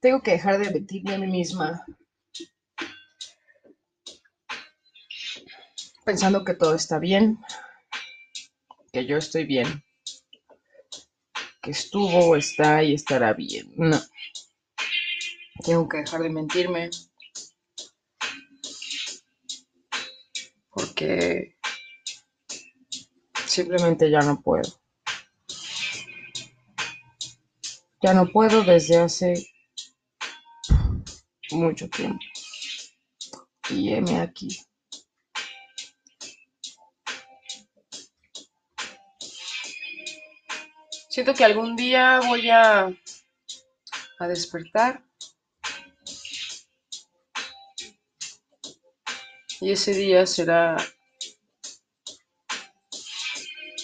Tengo que dejar de mentirme a mí misma. Pensando que todo está bien, que yo estoy bien, que estuvo, está y estará bien. No. Tengo que dejar de mentirme. Porque simplemente ya no puedo. Ya no puedo desde hace mucho tiempo. Y heme aquí. Siento que algún día voy a, a despertar. Y ese día será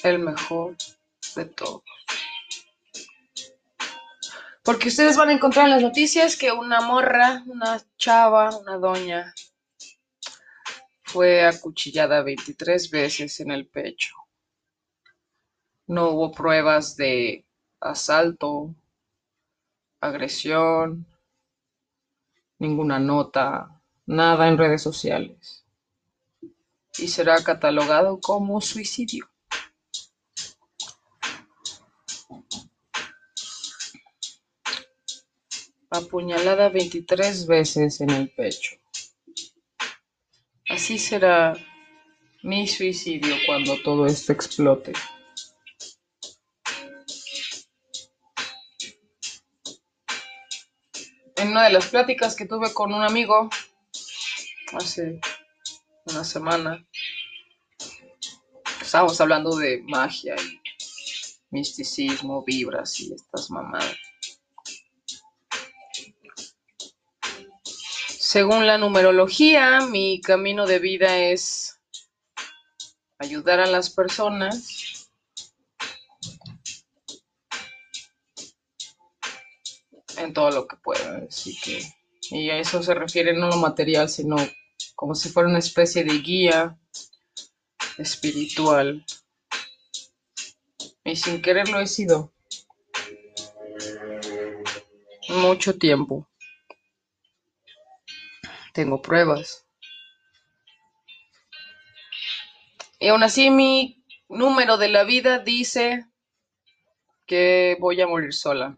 el mejor de todos. Porque ustedes van a encontrar en las noticias que una morra, una chava, una doña, fue acuchillada 23 veces en el pecho. No hubo pruebas de asalto, agresión, ninguna nota, nada en redes sociales. Y será catalogado como suicidio. Apuñalada 23 veces en el pecho. Así será mi suicidio cuando todo esto explote. En una de las pláticas que tuve con un amigo hace una semana, estábamos hablando de magia y misticismo, vibras y estas mamadas. Según la numerología, mi camino de vida es ayudar a las personas en todo lo que pueda. Así que, y a eso se refiere no lo material, sino como si fuera una especie de guía espiritual. Y sin quererlo he sido mucho tiempo. Tengo pruebas. Y aún así mi número de la vida dice que voy a morir sola.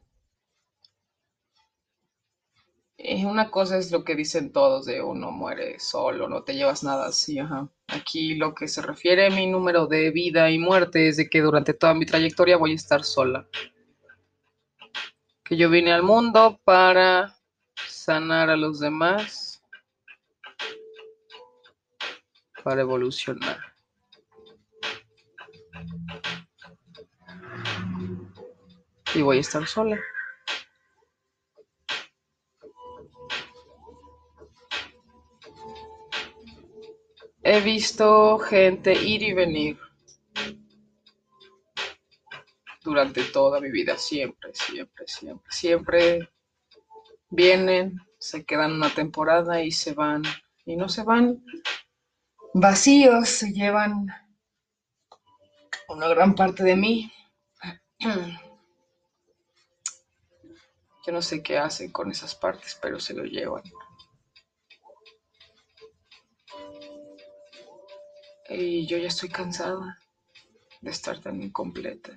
Y una cosa es lo que dicen todos de uno muere solo, no te llevas nada así, ajá. Aquí lo que se refiere a mi número de vida y muerte es de que durante toda mi trayectoria voy a estar sola. Que yo vine al mundo para sanar a los demás para evolucionar. Y voy a estar sola. He visto gente ir y venir durante toda mi vida, siempre, siempre, siempre, siempre vienen, se quedan una temporada y se van, y no se van vacíos se llevan una gran parte de mí. Yo no sé qué hacen con esas partes, pero se lo llevan. Y yo ya estoy cansada de estar tan incompleta.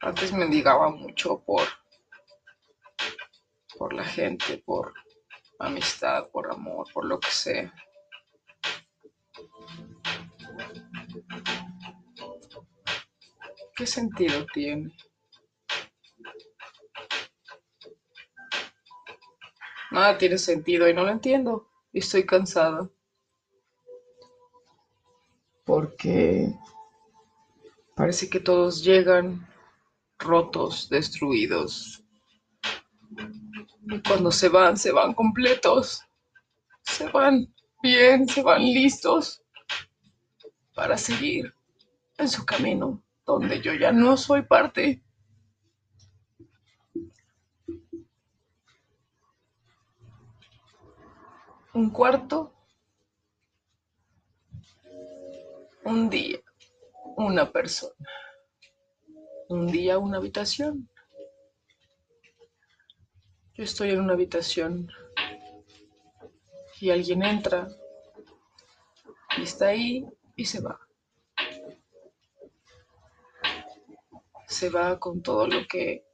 Antes mendigaba mucho por, por la gente, por amistad, por amor, por lo que sea. ¿Qué sentido tiene? Nada tiene sentido y no lo entiendo. Y estoy cansada. Porque parece que todos llegan rotos, destruidos, y cuando se van, se van completos. Se van bien, se van listos para seguir en su camino, donde yo ya no soy parte. Un cuarto, un día, una persona. un día una habitación. Yo estoy en una habitación y alguien entra y está ahí y se va. Se va con todo lo que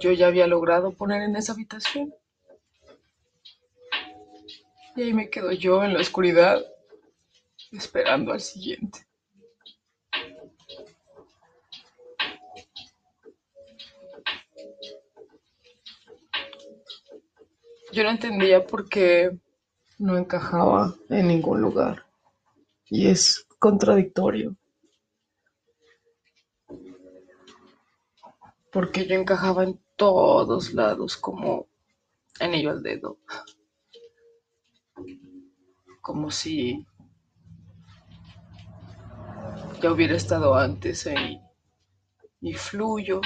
yo ya había logrado poner en esa habitación. Y ahí me quedo yo en la oscuridad esperando al siguiente. Yo no entendía por qué no encajaba en ningún lugar. Y es contradictorio. Porque yo encajaba en todos lados como anillo al dedo. Como si ya hubiera estado antes ahí. Y fluyo.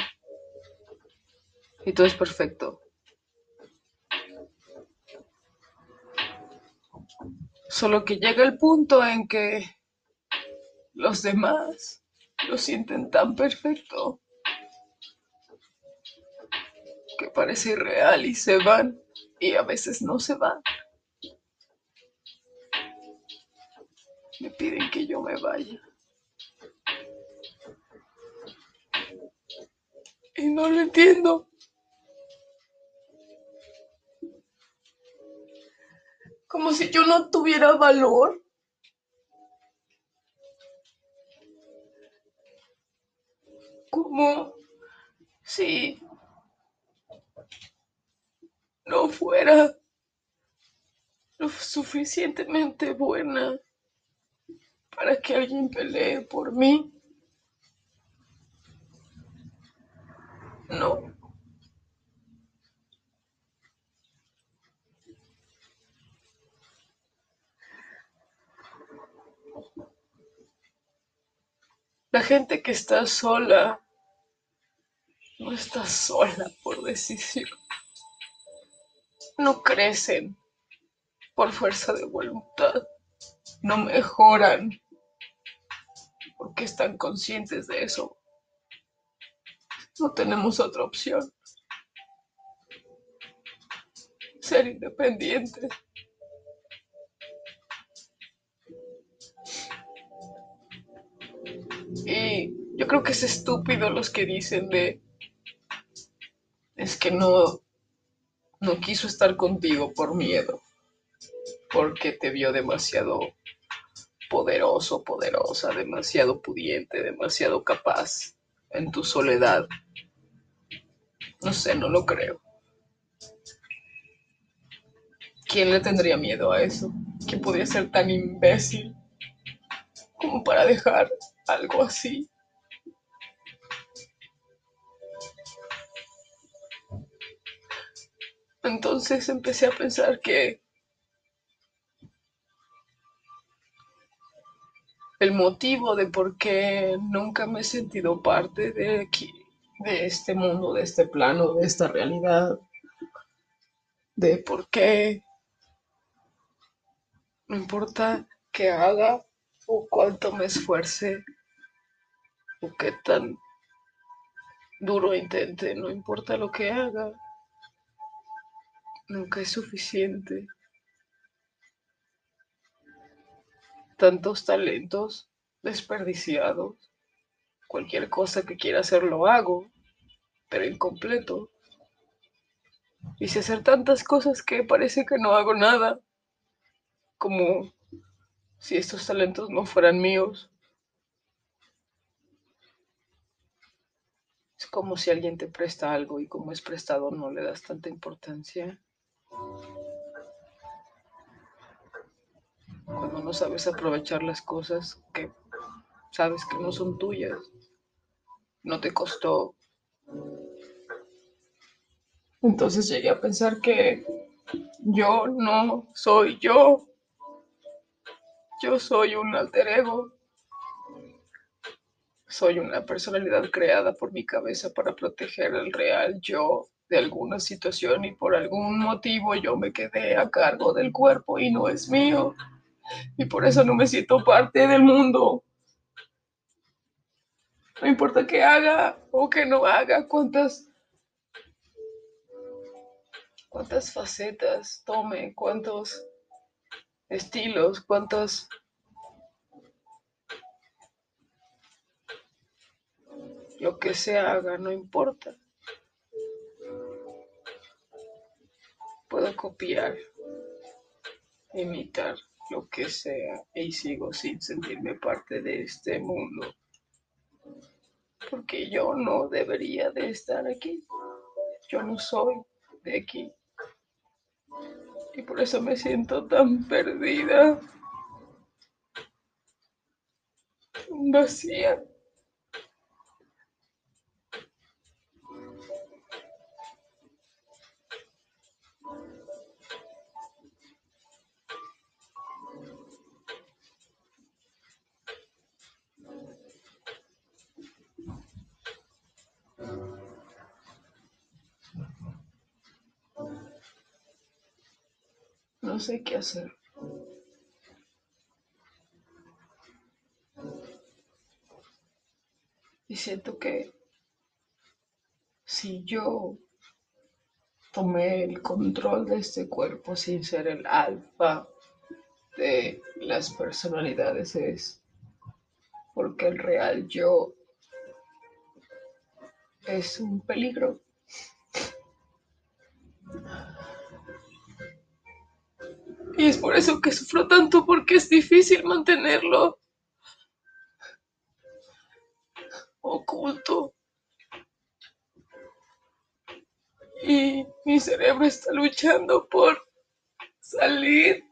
Y todo es perfecto. Solo que llega el punto en que los demás lo sienten tan perfecto que parece irreal y se van y a veces no se van. Me piden que yo me vaya. Y no lo entiendo. Como si yo no tuviera valor. Como si no fuera lo suficientemente buena para que alguien pelee por mí. No. La gente que está sola no está sola por decisión. No crecen por fuerza de voluntad. No mejoran porque están conscientes de eso. No tenemos otra opción. Ser independientes. Y yo creo que es estúpido los que dicen de es que no no quiso estar contigo por miedo, porque te vio demasiado poderoso, poderosa, demasiado pudiente, demasiado capaz en tu soledad. No sé, no lo creo. ¿Quién le tendría miedo a eso? ¿Quién podría ser tan imbécil como para dejar algo así. Entonces empecé a pensar que el motivo de por qué nunca me he sentido parte de aquí, de este mundo, de este plano, de esta realidad, de por qué no importa qué haga o cuánto me esfuerce o qué tan duro intente, no importa lo que haga, nunca es suficiente. Tantos talentos desperdiciados, cualquier cosa que quiera hacer lo hago, pero incompleto. Y si hacer tantas cosas que parece que no hago nada, como si estos talentos no fueran míos. Es como si alguien te presta algo y como es prestado no le das tanta importancia. Cuando no sabes aprovechar las cosas que sabes que no son tuyas, no te costó. Entonces llegué a pensar que yo no soy yo. Yo soy un alter ego. Soy una personalidad creada por mi cabeza para proteger el real yo de alguna situación y por algún motivo yo me quedé a cargo del cuerpo y no es mío. Y por eso no me siento parte del mundo. No importa qué haga o que no haga, cuántas cuántas facetas tome, cuántos estilos, cuántos lo que se haga, no importa. Puedo copiar, imitar lo que sea y sigo sin sentirme parte de este mundo. Porque yo no debería de estar aquí. Yo no soy de aquí. Y por eso me siento tan perdida, vacía. No sé qué hacer. Y siento que si yo tomé el control de este cuerpo sin ser el alfa de las personalidades es porque el real yo es un peligro. Y es por eso que sufro tanto, porque es difícil mantenerlo oculto. Y mi cerebro está luchando por salir.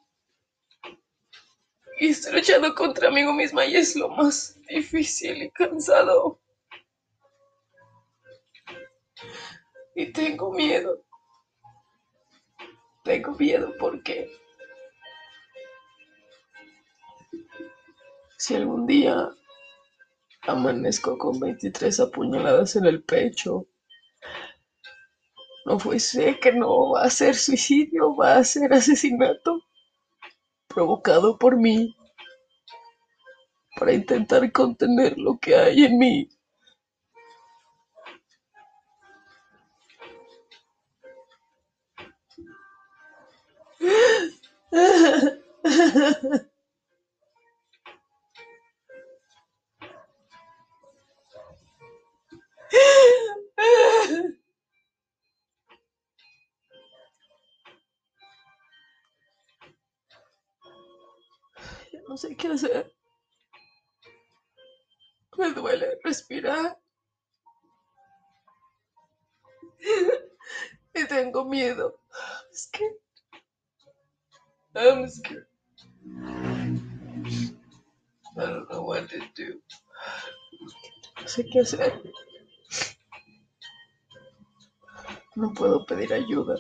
Y estoy luchando contra mí misma y es lo más difícil y cansado. Y tengo miedo. Tengo miedo porque Si algún día amanezco con 23 apuñaladas en el pecho, no fuese que no va a ser suicidio, va a ser asesinato provocado por mí para intentar contener lo que hay en mí. no sé qué hacer. Me duele respirar. y tengo miedo. Es que... I'm scared. I don't know what to do. No sé qué hacer. No puedo pedir ayuda.